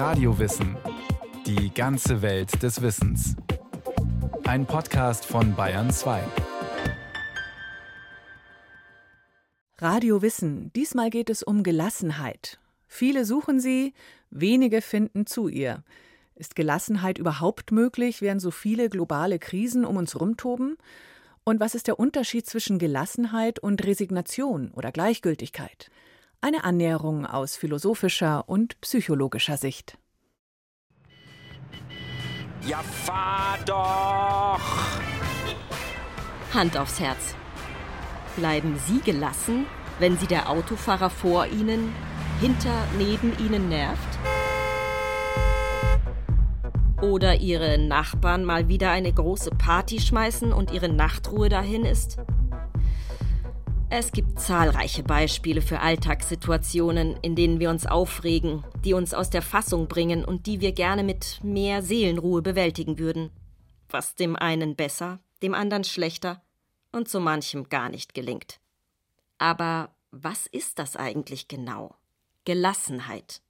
Radiowissen. Die ganze Welt des Wissens. Ein Podcast von Bayern 2. Radio Wissen. Diesmal geht es um Gelassenheit. Viele suchen sie, wenige finden zu ihr. Ist Gelassenheit überhaupt möglich, während so viele globale Krisen um uns rumtoben? Und was ist der Unterschied zwischen Gelassenheit und Resignation oder Gleichgültigkeit? Eine Annäherung aus philosophischer und psychologischer Sicht. Ja, fahr doch! Hand aufs Herz. Bleiben Sie gelassen, wenn Sie der Autofahrer vor Ihnen, hinter, neben Ihnen nervt? Oder Ihre Nachbarn mal wieder eine große Party schmeißen und Ihre Nachtruhe dahin ist? Es gibt zahlreiche Beispiele für Alltagssituationen, in denen wir uns aufregen, die uns aus der Fassung bringen und die wir gerne mit mehr Seelenruhe bewältigen würden. Was dem einen besser, dem anderen schlechter und so manchem gar nicht gelingt. Aber was ist das eigentlich genau? Gelassenheit.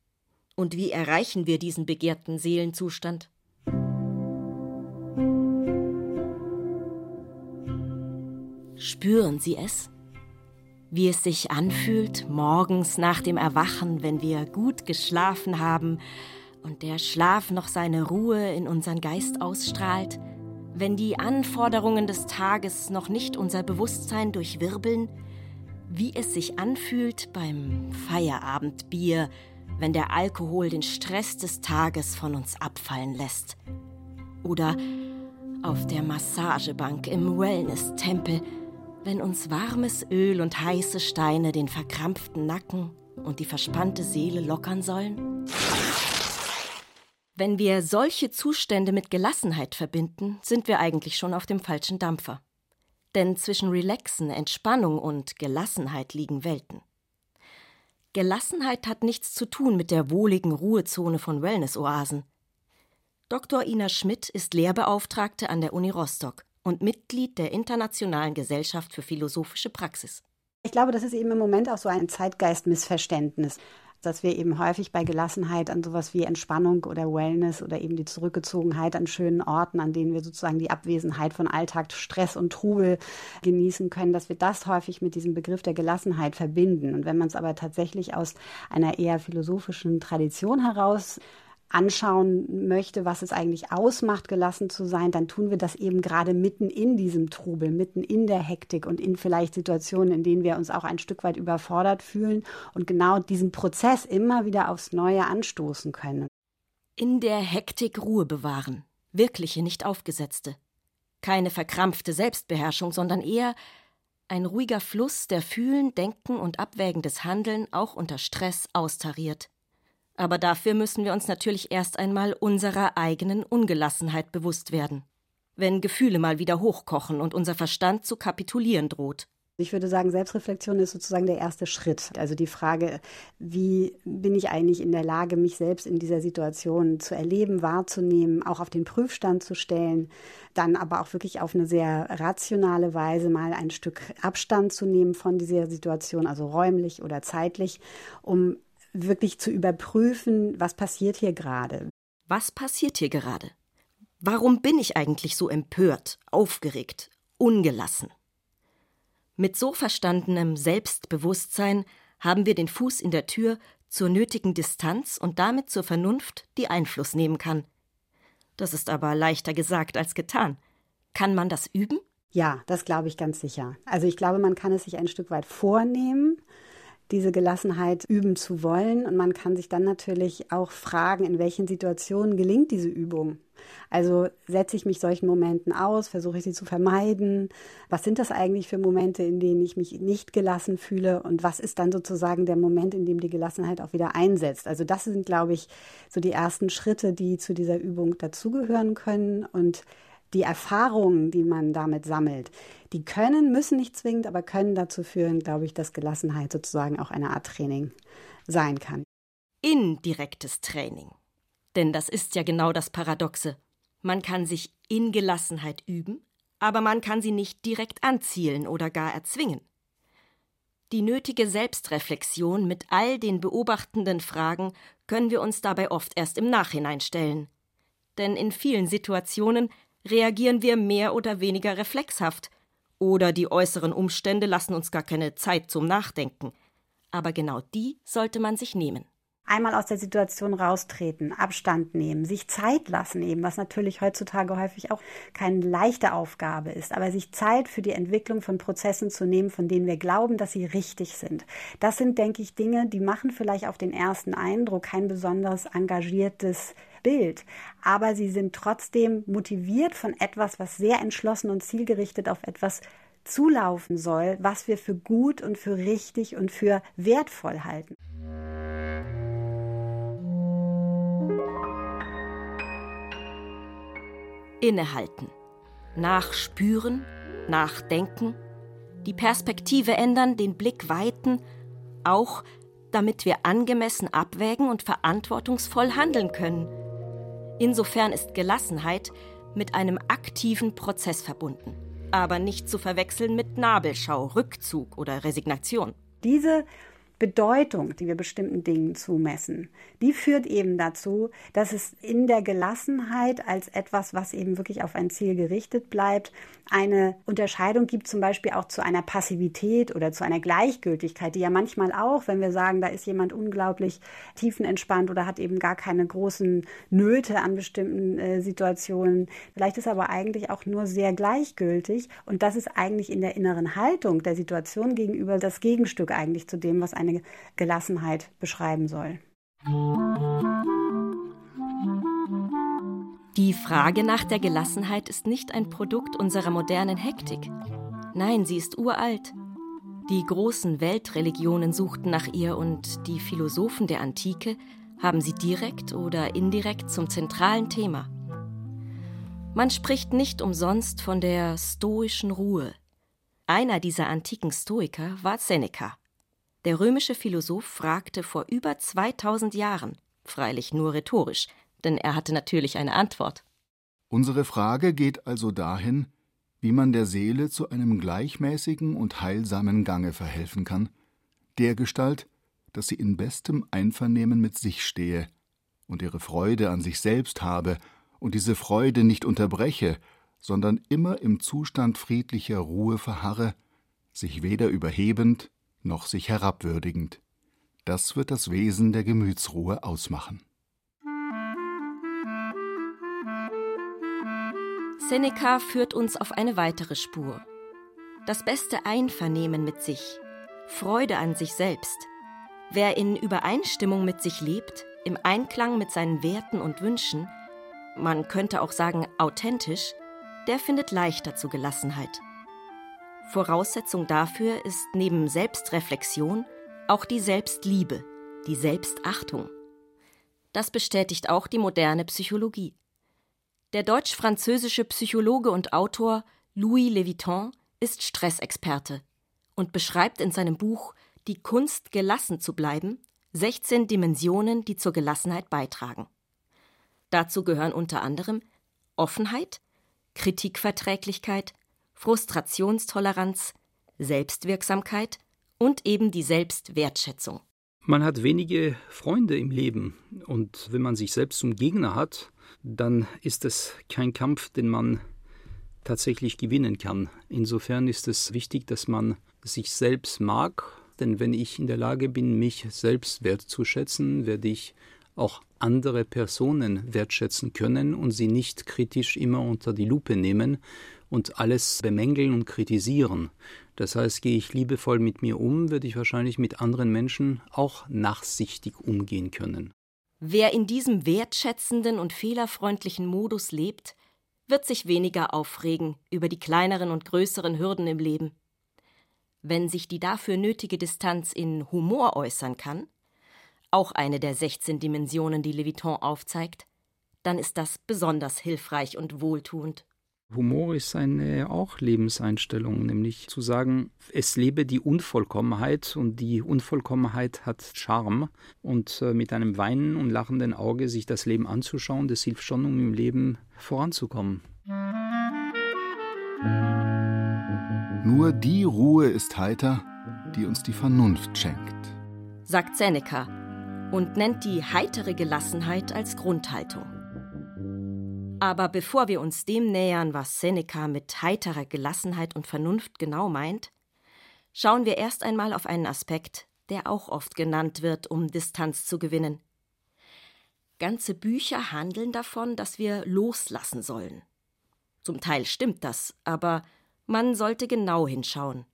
Und wie erreichen wir diesen begehrten Seelenzustand? Spüren Sie es? Wie es sich anfühlt morgens nach dem Erwachen, wenn wir gut geschlafen haben und der Schlaf noch seine Ruhe in unseren Geist ausstrahlt, wenn die Anforderungen des Tages noch nicht unser Bewusstsein durchwirbeln, wie es sich anfühlt beim Feierabendbier, wenn der Alkohol den Stress des Tages von uns abfallen lässt. Oder auf der Massagebank im Wellness-Tempel, wenn uns warmes Öl und heiße Steine den verkrampften Nacken und die verspannte Seele lockern sollen? Wenn wir solche Zustände mit Gelassenheit verbinden, sind wir eigentlich schon auf dem falschen Dampfer. Denn zwischen Relaxen, Entspannung und Gelassenheit liegen Welten. Gelassenheit hat nichts zu tun mit der wohligen Ruhezone von Wellness-Oasen. Dr. Ina Schmidt ist Lehrbeauftragte an der Uni Rostock und Mitglied der Internationalen Gesellschaft für Philosophische Praxis. Ich glaube, das ist eben im Moment auch so ein Zeitgeistmissverständnis, dass wir eben häufig bei Gelassenheit an sowas wie Entspannung oder Wellness oder eben die Zurückgezogenheit an schönen Orten, an denen wir sozusagen die Abwesenheit von Alltag, Stress und Trubel genießen können, dass wir das häufig mit diesem Begriff der Gelassenheit verbinden. Und wenn man es aber tatsächlich aus einer eher philosophischen Tradition heraus anschauen möchte, was es eigentlich ausmacht, gelassen zu sein, dann tun wir das eben gerade mitten in diesem Trubel, mitten in der Hektik und in vielleicht Situationen, in denen wir uns auch ein Stück weit überfordert fühlen und genau diesen Prozess immer wieder aufs Neue anstoßen können. In der Hektik Ruhe bewahren, wirkliche, nicht aufgesetzte. Keine verkrampfte Selbstbeherrschung, sondern eher ein ruhiger Fluss, der Fühlen, Denken und abwägendes Handeln auch unter Stress austariert. Aber dafür müssen wir uns natürlich erst einmal unserer eigenen Ungelassenheit bewusst werden. Wenn Gefühle mal wieder hochkochen und unser Verstand zu kapitulieren droht. Ich würde sagen, Selbstreflexion ist sozusagen der erste Schritt. Also die Frage, wie bin ich eigentlich in der Lage, mich selbst in dieser Situation zu erleben, wahrzunehmen, auch auf den Prüfstand zu stellen, dann aber auch wirklich auf eine sehr rationale Weise mal ein Stück Abstand zu nehmen von dieser Situation, also räumlich oder zeitlich, um wirklich zu überprüfen, was passiert hier gerade. Was passiert hier gerade? Warum bin ich eigentlich so empört, aufgeregt, ungelassen? Mit so verstandenem Selbstbewusstsein haben wir den Fuß in der Tür zur nötigen Distanz und damit zur Vernunft, die Einfluss nehmen kann. Das ist aber leichter gesagt als getan. Kann man das üben? Ja, das glaube ich ganz sicher. Also ich glaube, man kann es sich ein Stück weit vornehmen diese Gelassenheit üben zu wollen. Und man kann sich dann natürlich auch fragen, in welchen Situationen gelingt diese Übung. Also setze ich mich solchen Momenten aus, versuche ich sie zu vermeiden. Was sind das eigentlich für Momente, in denen ich mich nicht gelassen fühle? Und was ist dann sozusagen der Moment, in dem die Gelassenheit auch wieder einsetzt? Also das sind, glaube ich, so die ersten Schritte, die zu dieser Übung dazugehören können. Und die Erfahrungen, die man damit sammelt, die können, müssen nicht zwingend, aber können dazu führen, glaube ich, dass Gelassenheit sozusagen auch eine Art Training sein kann. Indirektes Training. Denn das ist ja genau das Paradoxe. Man kann sich in Gelassenheit üben, aber man kann sie nicht direkt anzielen oder gar erzwingen. Die nötige Selbstreflexion mit all den beobachtenden Fragen können wir uns dabei oft erst im Nachhinein stellen. Denn in vielen Situationen reagieren wir mehr oder weniger reflexhaft, oder die äußeren Umstände lassen uns gar keine Zeit zum Nachdenken. Aber genau die sollte man sich nehmen einmal aus der Situation raustreten, Abstand nehmen, sich Zeit lassen eben, was natürlich heutzutage häufig auch keine leichte Aufgabe ist, aber sich Zeit für die Entwicklung von Prozessen zu nehmen, von denen wir glauben, dass sie richtig sind. Das sind, denke ich, Dinge, die machen vielleicht auf den ersten Eindruck kein besonders engagiertes Bild, aber sie sind trotzdem motiviert von etwas, was sehr entschlossen und zielgerichtet auf etwas zulaufen soll, was wir für gut und für richtig und für wertvoll halten. Innehalten, nachspüren, nachdenken, die Perspektive ändern, den Blick weiten, auch damit wir angemessen abwägen und verantwortungsvoll handeln können. Insofern ist Gelassenheit mit einem aktiven Prozess verbunden, aber nicht zu verwechseln mit Nabelschau, Rückzug oder Resignation. Diese Bedeutung, die wir bestimmten Dingen zumessen, die führt eben dazu, dass es in der Gelassenheit als etwas, was eben wirklich auf ein Ziel gerichtet bleibt, eine Unterscheidung gibt, zum Beispiel auch zu einer Passivität oder zu einer Gleichgültigkeit, die ja manchmal auch, wenn wir sagen, da ist jemand unglaublich tiefenentspannt oder hat eben gar keine großen Nöte an bestimmten äh, Situationen, vielleicht ist aber eigentlich auch nur sehr gleichgültig und das ist eigentlich in der inneren Haltung der Situation gegenüber das Gegenstück eigentlich zu dem, was eine eine Gelassenheit beschreiben soll. Die Frage nach der Gelassenheit ist nicht ein Produkt unserer modernen Hektik. Nein, sie ist uralt. Die großen Weltreligionen suchten nach ihr und die Philosophen der Antike haben sie direkt oder indirekt zum zentralen Thema. Man spricht nicht umsonst von der stoischen Ruhe. Einer dieser antiken Stoiker war Seneca. Der römische Philosoph fragte vor über 2000 Jahren, freilich nur rhetorisch, denn er hatte natürlich eine Antwort. Unsere Frage geht also dahin, wie man der Seele zu einem gleichmäßigen und heilsamen Gange verhelfen kann, dergestalt, dass sie in bestem Einvernehmen mit sich stehe und ihre Freude an sich selbst habe und diese Freude nicht unterbreche, sondern immer im Zustand friedlicher Ruhe verharre, sich weder überhebend noch sich herabwürdigend. Das wird das Wesen der Gemütsruhe ausmachen. Seneca führt uns auf eine weitere Spur. Das beste Einvernehmen mit sich, Freude an sich selbst. Wer in Übereinstimmung mit sich lebt, im Einklang mit seinen Werten und Wünschen, man könnte auch sagen authentisch, der findet leichter zu Gelassenheit. Voraussetzung dafür ist neben Selbstreflexion auch die Selbstliebe, die Selbstachtung. Das bestätigt auch die moderne Psychologie. Der deutsch-französische Psychologe und Autor Louis Leviton ist Stressexperte und beschreibt in seinem Buch Die Kunst, gelassen zu bleiben 16 Dimensionen, die zur Gelassenheit beitragen. Dazu gehören unter anderem Offenheit, Kritikverträglichkeit, Frustrationstoleranz, Selbstwirksamkeit und eben die Selbstwertschätzung. Man hat wenige Freunde im Leben und wenn man sich selbst zum Gegner hat, dann ist es kein Kampf, den man tatsächlich gewinnen kann. Insofern ist es wichtig, dass man sich selbst mag, denn wenn ich in der Lage bin, mich selbst wertzuschätzen, werde ich auch andere Personen wertschätzen können und sie nicht kritisch immer unter die Lupe nehmen und alles bemängeln und kritisieren. Das heißt, gehe ich liebevoll mit mir um, würde ich wahrscheinlich mit anderen Menschen auch nachsichtig umgehen können. Wer in diesem wertschätzenden und fehlerfreundlichen Modus lebt, wird sich weniger aufregen über die kleineren und größeren Hürden im Leben. Wenn sich die dafür nötige Distanz in Humor äußern kann, auch eine der 16 Dimensionen, die Leviton aufzeigt, dann ist das besonders hilfreich und wohltuend. Humor ist eine auch Lebenseinstellung, nämlich zu sagen, es lebe die Unvollkommenheit und die Unvollkommenheit hat Charme und äh, mit einem weinenden und lachenden Auge sich das Leben anzuschauen, das hilft schon, um im Leben voranzukommen. Nur die Ruhe ist heiter, die uns die Vernunft schenkt. Sagt Seneca und nennt die heitere Gelassenheit als Grundhaltung. Aber bevor wir uns dem nähern, was Seneca mit heiterer Gelassenheit und Vernunft genau meint, schauen wir erst einmal auf einen Aspekt, der auch oft genannt wird, um Distanz zu gewinnen. Ganze Bücher handeln davon, dass wir loslassen sollen. Zum Teil stimmt das, aber man sollte genau hinschauen.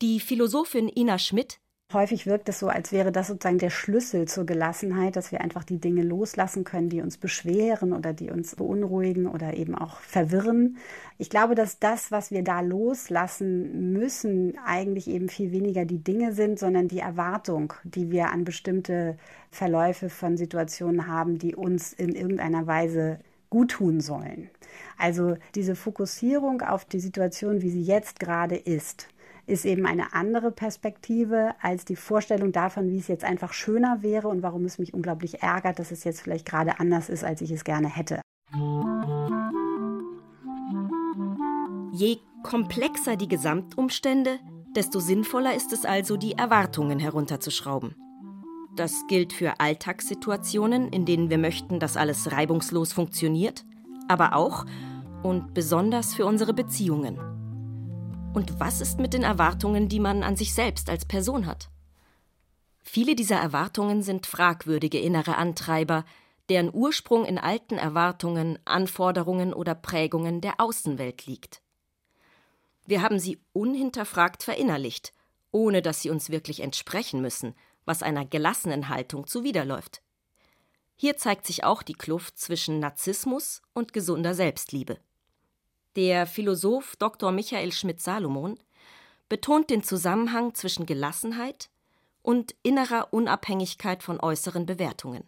Die Philosophin Ina Schmidt Häufig wirkt es so, als wäre das sozusagen der Schlüssel zur Gelassenheit, dass wir einfach die Dinge loslassen können, die uns beschweren oder die uns beunruhigen oder eben auch verwirren. Ich glaube, dass das, was wir da loslassen müssen, eigentlich eben viel weniger die Dinge sind, sondern die Erwartung, die wir an bestimmte Verläufe von Situationen haben, die uns in irgendeiner Weise gut tun sollen. Also diese Fokussierung auf die Situation, wie sie jetzt gerade ist ist eben eine andere Perspektive als die Vorstellung davon, wie es jetzt einfach schöner wäre und warum es mich unglaublich ärgert, dass es jetzt vielleicht gerade anders ist, als ich es gerne hätte. Je komplexer die Gesamtumstände, desto sinnvoller ist es also, die Erwartungen herunterzuschrauben. Das gilt für Alltagssituationen, in denen wir möchten, dass alles reibungslos funktioniert, aber auch und besonders für unsere Beziehungen. Und was ist mit den Erwartungen, die man an sich selbst als Person hat? Viele dieser Erwartungen sind fragwürdige innere Antreiber, deren Ursprung in alten Erwartungen, Anforderungen oder Prägungen der Außenwelt liegt. Wir haben sie unhinterfragt verinnerlicht, ohne dass sie uns wirklich entsprechen müssen, was einer gelassenen Haltung zuwiderläuft. Hier zeigt sich auch die Kluft zwischen Narzissmus und gesunder Selbstliebe. Der Philosoph Dr. Michael Schmidt-Salomon betont den Zusammenhang zwischen Gelassenheit und innerer Unabhängigkeit von äußeren Bewertungen.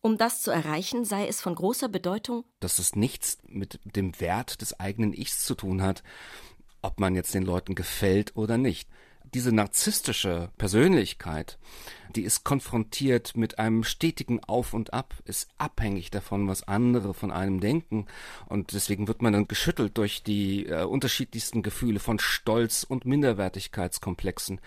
Um das zu erreichen, sei es von großer Bedeutung, dass es nichts mit dem Wert des eigenen Ichs zu tun hat, ob man jetzt den Leuten gefällt oder nicht diese narzisstische Persönlichkeit, die ist konfrontiert mit einem stetigen Auf und Ab, ist abhängig davon, was andere von einem denken. Und deswegen wird man dann geschüttelt durch die äh, unterschiedlichsten Gefühle von Stolz und Minderwertigkeitskomplexen.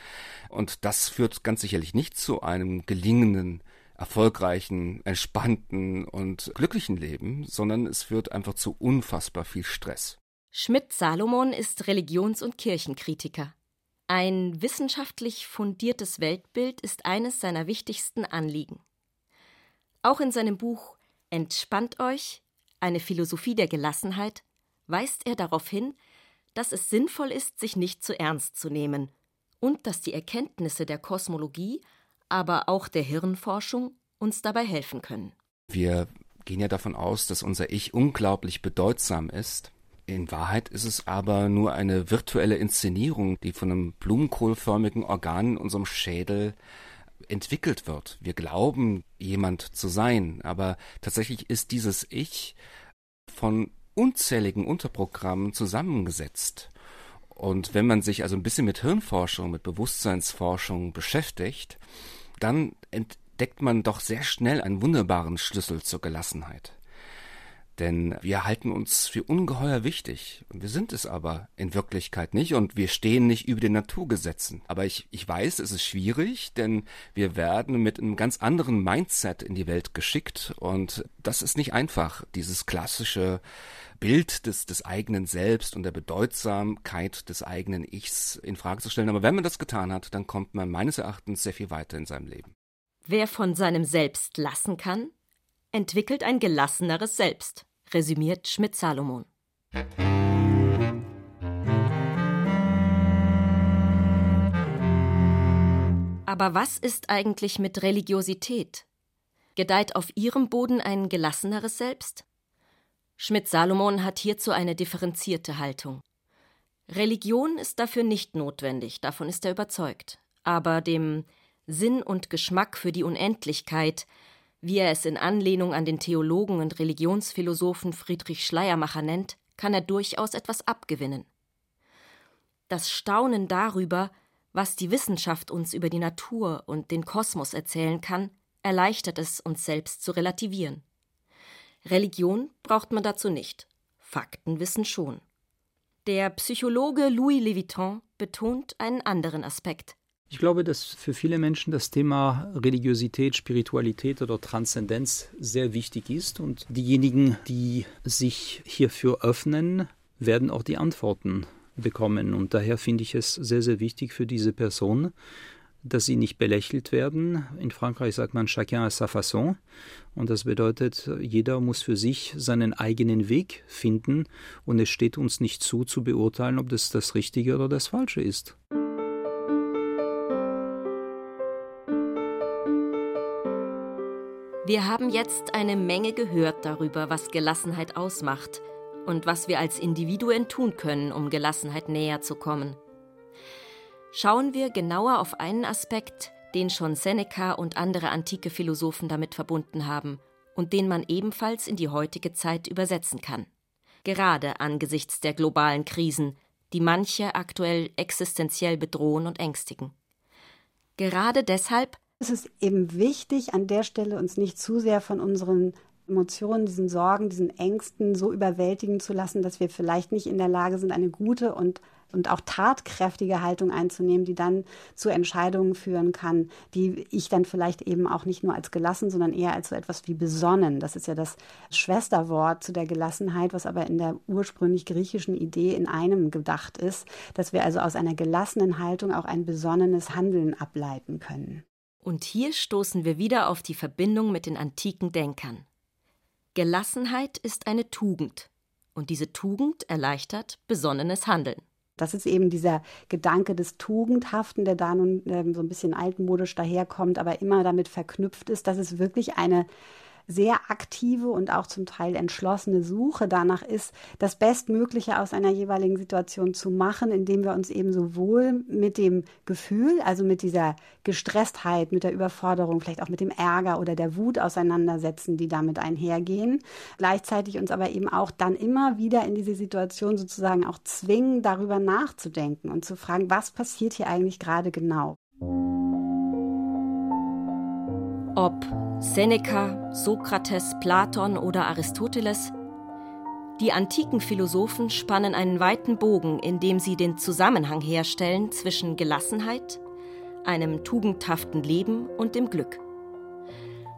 Und das führt ganz sicherlich nicht zu einem gelingenden erfolgreichen, entspannten und glücklichen Leben, sondern es führt einfach zu unfassbar viel Stress. Schmidt-Salomon ist Religions- und Kirchenkritiker. Ein wissenschaftlich fundiertes Weltbild ist eines seiner wichtigsten Anliegen. Auch in seinem Buch Entspannt euch, eine Philosophie der Gelassenheit, weist er darauf hin, dass es sinnvoll ist, sich nicht zu ernst zu nehmen und dass die Erkenntnisse der Kosmologie, aber auch der Hirnforschung uns dabei helfen können. Wir gehen ja davon aus, dass unser Ich unglaublich bedeutsam ist in Wahrheit ist es aber nur eine virtuelle Inszenierung, die von einem blumenkohlförmigen Organ in unserem Schädel entwickelt wird. Wir glauben, jemand zu sein, aber tatsächlich ist dieses Ich von unzähligen Unterprogrammen zusammengesetzt. Und wenn man sich also ein bisschen mit Hirnforschung, mit Bewusstseinsforschung beschäftigt, dann entdeckt man doch sehr schnell einen wunderbaren Schlüssel zur Gelassenheit. Denn wir halten uns für ungeheuer wichtig. Wir sind es aber in Wirklichkeit nicht und wir stehen nicht über den Naturgesetzen. Aber ich, ich weiß, es ist schwierig, denn wir werden mit einem ganz anderen Mindset in die Welt geschickt und das ist nicht einfach, dieses klassische Bild des, des eigenen Selbst und der Bedeutsamkeit des eigenen Ichs in Frage zu stellen. Aber wenn man das getan hat, dann kommt man meines Erachtens sehr viel weiter in seinem Leben. Wer von seinem Selbst lassen kann, entwickelt ein gelasseneres Selbst, resümiert Schmidt-Salomon. Aber was ist eigentlich mit Religiosität? Gedeiht auf ihrem Boden ein gelasseneres Selbst? Schmidt-Salomon hat hierzu eine differenzierte Haltung. Religion ist dafür nicht notwendig, davon ist er überzeugt. Aber dem Sinn und Geschmack für die Unendlichkeit, wie er es in Anlehnung an den Theologen und Religionsphilosophen Friedrich Schleiermacher nennt, kann er durchaus etwas abgewinnen. Das Staunen darüber, was die Wissenschaft uns über die Natur und den Kosmos erzählen kann, erleichtert es, uns selbst zu relativieren. Religion braucht man dazu nicht, Faktenwissen schon. Der Psychologe Louis Leviton betont einen anderen Aspekt. Ich glaube, dass für viele Menschen das Thema Religiosität, Spiritualität oder Transzendenz sehr wichtig ist und diejenigen, die sich hierfür öffnen, werden auch die Antworten bekommen. Und daher finde ich es sehr, sehr wichtig für diese Person, dass sie nicht belächelt werden. In Frankreich sagt man chacun à sa façon. Und das bedeutet, jeder muss für sich seinen eigenen Weg finden. Und es steht uns nicht zu, zu beurteilen, ob das das Richtige oder das Falsche ist. Wir haben jetzt eine Menge gehört darüber, was Gelassenheit ausmacht und was wir als Individuen tun können, um Gelassenheit näher zu kommen. Schauen wir genauer auf einen Aspekt, den schon Seneca und andere antike Philosophen damit verbunden haben und den man ebenfalls in die heutige Zeit übersetzen kann. Gerade angesichts der globalen Krisen, die manche aktuell existenziell bedrohen und ängstigen. Gerade deshalb es ist eben wichtig, an der Stelle uns nicht zu sehr von unseren Emotionen, diesen Sorgen, diesen Ängsten so überwältigen zu lassen, dass wir vielleicht nicht in der Lage sind, eine gute und und auch tatkräftige Haltung einzunehmen, die dann zu Entscheidungen führen kann, die ich dann vielleicht eben auch nicht nur als gelassen, sondern eher als so etwas wie besonnen. Das ist ja das Schwesterwort zu der Gelassenheit, was aber in der ursprünglich griechischen Idee in einem gedacht ist, dass wir also aus einer gelassenen Haltung auch ein besonnenes Handeln ableiten können. Und hier stoßen wir wieder auf die Verbindung mit den antiken Denkern. Gelassenheit ist eine Tugend, und diese Tugend erleichtert besonnenes Handeln. Das ist eben dieser Gedanke des Tugendhaften, der da nun ähm, so ein bisschen altmodisch daherkommt, aber immer damit verknüpft ist, dass es wirklich eine sehr aktive und auch zum Teil entschlossene Suche danach ist, das Bestmögliche aus einer jeweiligen Situation zu machen, indem wir uns eben sowohl mit dem Gefühl, also mit dieser Gestresstheit, mit der Überforderung, vielleicht auch mit dem Ärger oder der Wut auseinandersetzen, die damit einhergehen, gleichzeitig uns aber eben auch dann immer wieder in diese Situation sozusagen auch zwingen, darüber nachzudenken und zu fragen, was passiert hier eigentlich gerade genau. Ob Seneca, Sokrates, Platon oder Aristoteles, die antiken Philosophen spannen einen weiten Bogen, indem sie den Zusammenhang herstellen zwischen Gelassenheit, einem tugendhaften Leben und dem Glück.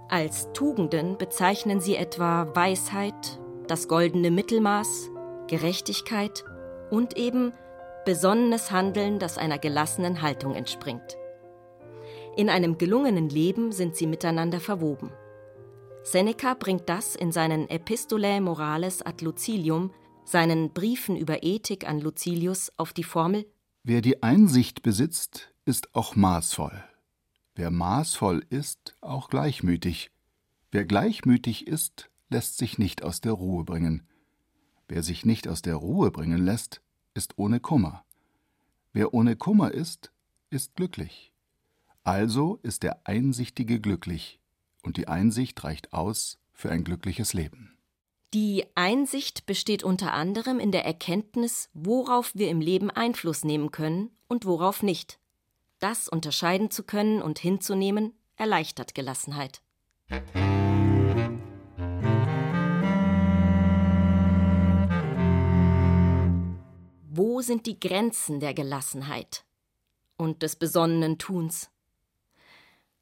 Als Tugenden bezeichnen sie etwa Weisheit, das goldene Mittelmaß, Gerechtigkeit und eben besonnenes Handeln, das einer gelassenen Haltung entspringt. In einem gelungenen Leben sind sie miteinander verwoben. Seneca bringt das in seinen Epistolae Morales ad Lucilium, seinen Briefen über Ethik an Lucilius, auf die Formel Wer die Einsicht besitzt, ist auch maßvoll. Wer maßvoll ist, auch gleichmütig. Wer gleichmütig ist, lässt sich nicht aus der Ruhe bringen. Wer sich nicht aus der Ruhe bringen lässt, ist ohne Kummer. Wer ohne Kummer ist, ist glücklich. Also ist der Einsichtige glücklich, und die Einsicht reicht aus für ein glückliches Leben. Die Einsicht besteht unter anderem in der Erkenntnis, worauf wir im Leben Einfluss nehmen können und worauf nicht. Das unterscheiden zu können und hinzunehmen, erleichtert Gelassenheit. Wo sind die Grenzen der Gelassenheit und des besonnenen Tuns?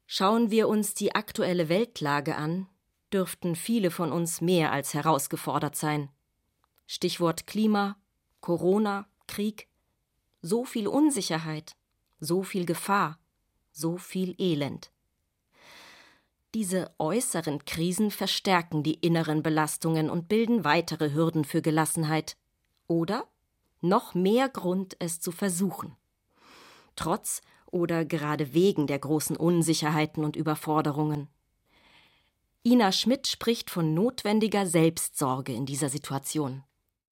Schauen wir uns die aktuelle Weltlage an, dürften viele von uns mehr als herausgefordert sein. Stichwort Klima, Corona, Krieg, so viel Unsicherheit, so viel Gefahr, so viel Elend. Diese äußeren Krisen verstärken die inneren Belastungen und bilden weitere Hürden für Gelassenheit oder noch mehr Grund, es zu versuchen. Trotz oder gerade wegen der großen Unsicherheiten und Überforderungen. Ina Schmidt spricht von notwendiger Selbstsorge in dieser Situation.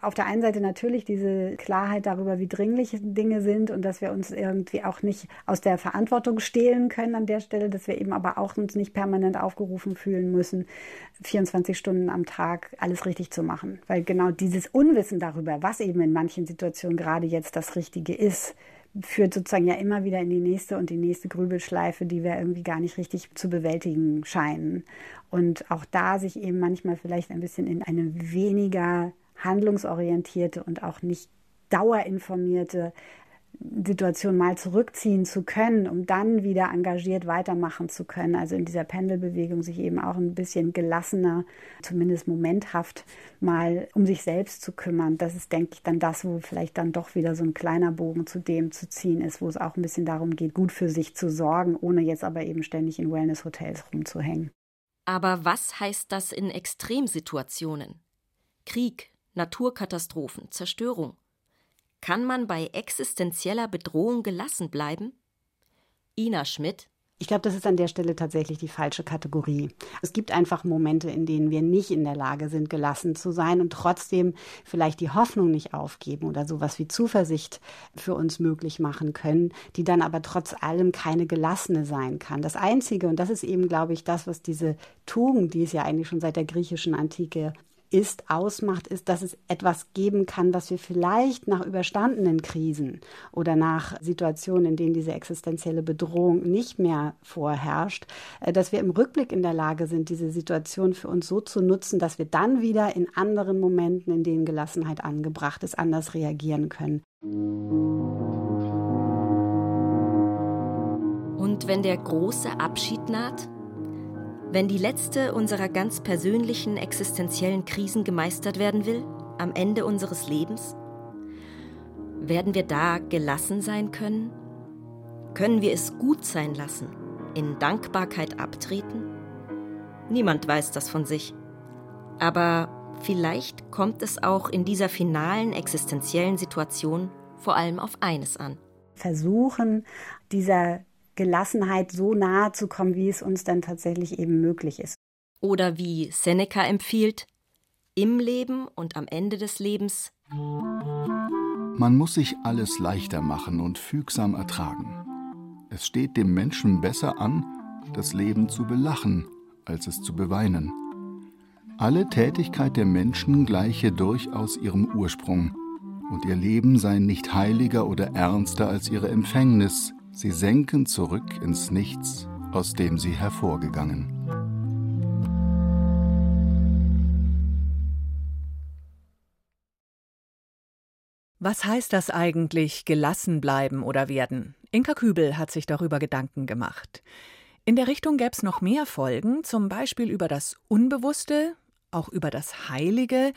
Auf der einen Seite natürlich diese Klarheit darüber, wie dringlich Dinge sind und dass wir uns irgendwie auch nicht aus der Verantwortung stehlen können an der Stelle, dass wir eben aber auch uns nicht permanent aufgerufen fühlen müssen, 24 Stunden am Tag alles richtig zu machen. Weil genau dieses Unwissen darüber, was eben in manchen Situationen gerade jetzt das Richtige ist, führt sozusagen ja immer wieder in die nächste und die nächste Grübelschleife, die wir irgendwie gar nicht richtig zu bewältigen scheinen. Und auch da sich eben manchmal vielleicht ein bisschen in eine weniger handlungsorientierte und auch nicht dauerinformierte Situation mal zurückziehen zu können, um dann wieder engagiert weitermachen zu können. Also in dieser Pendelbewegung sich eben auch ein bisschen gelassener, zumindest momenthaft mal um sich selbst zu kümmern. Das ist, denke ich, dann das, wo vielleicht dann doch wieder so ein kleiner Bogen zu dem zu ziehen ist, wo es auch ein bisschen darum geht, gut für sich zu sorgen, ohne jetzt aber eben ständig in Wellness-Hotels rumzuhängen. Aber was heißt das in Extremsituationen? Krieg, Naturkatastrophen, Zerstörung. Kann man bei existenzieller Bedrohung gelassen bleiben? Ina Schmidt. Ich glaube, das ist an der Stelle tatsächlich die falsche Kategorie. Es gibt einfach Momente, in denen wir nicht in der Lage sind, gelassen zu sein und trotzdem vielleicht die Hoffnung nicht aufgeben oder sowas wie Zuversicht für uns möglich machen können, die dann aber trotz allem keine gelassene sein kann. Das Einzige, und das ist eben, glaube ich, das, was diese Tugend, die es ja eigentlich schon seit der griechischen Antike ist, ausmacht, ist, dass es etwas geben kann, was wir vielleicht nach überstandenen Krisen oder nach Situationen, in denen diese existenzielle Bedrohung nicht mehr vorherrscht, äh, dass wir im Rückblick in der Lage sind, diese Situation für uns so zu nutzen, dass wir dann wieder in anderen Momenten, in denen Gelassenheit angebracht ist, anders reagieren können. Und wenn der große Abschied naht? Wenn die letzte unserer ganz persönlichen existenziellen Krisen gemeistert werden will, am Ende unseres Lebens? Werden wir da gelassen sein können? Können wir es gut sein lassen, in Dankbarkeit abtreten? Niemand weiß das von sich. Aber vielleicht kommt es auch in dieser finalen existenziellen Situation vor allem auf eines an. Versuchen, dieser Gelassenheit so nahe zu kommen, wie es uns dann tatsächlich eben möglich ist. Oder wie Seneca empfiehlt, im Leben und am Ende des Lebens. Man muss sich alles leichter machen und fügsam ertragen. Es steht dem Menschen besser an, das Leben zu belachen, als es zu beweinen. Alle Tätigkeit der Menschen gleiche durchaus ihrem Ursprung, und ihr Leben sei nicht heiliger oder ernster als ihre Empfängnis, Sie senken zurück ins Nichts, aus dem sie hervorgegangen. Was heißt das eigentlich, gelassen bleiben oder werden? Inka Kübel hat sich darüber Gedanken gemacht. In der Richtung gäbe es noch mehr Folgen, zum Beispiel über das Unbewusste, auch über das Heilige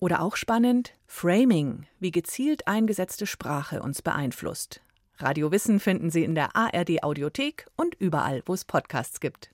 oder auch spannend Framing, wie gezielt eingesetzte Sprache uns beeinflusst. Radio Wissen finden Sie in der ARD Audiothek und überall, wo es Podcasts gibt.